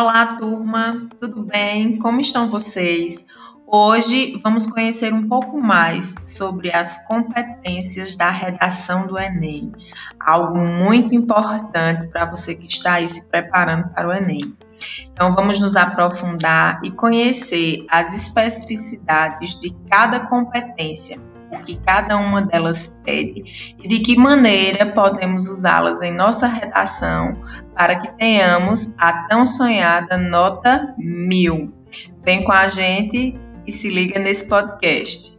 Olá, turma, tudo bem? Como estão vocês? Hoje vamos conhecer um pouco mais sobre as competências da redação do Enem, algo muito importante para você que está aí se preparando para o Enem. Então, vamos nos aprofundar e conhecer as especificidades de cada competência o que cada uma delas pede e de que maneira podemos usá-las em nossa redação para que tenhamos a tão sonhada nota mil. Vem com a gente e se liga nesse podcast.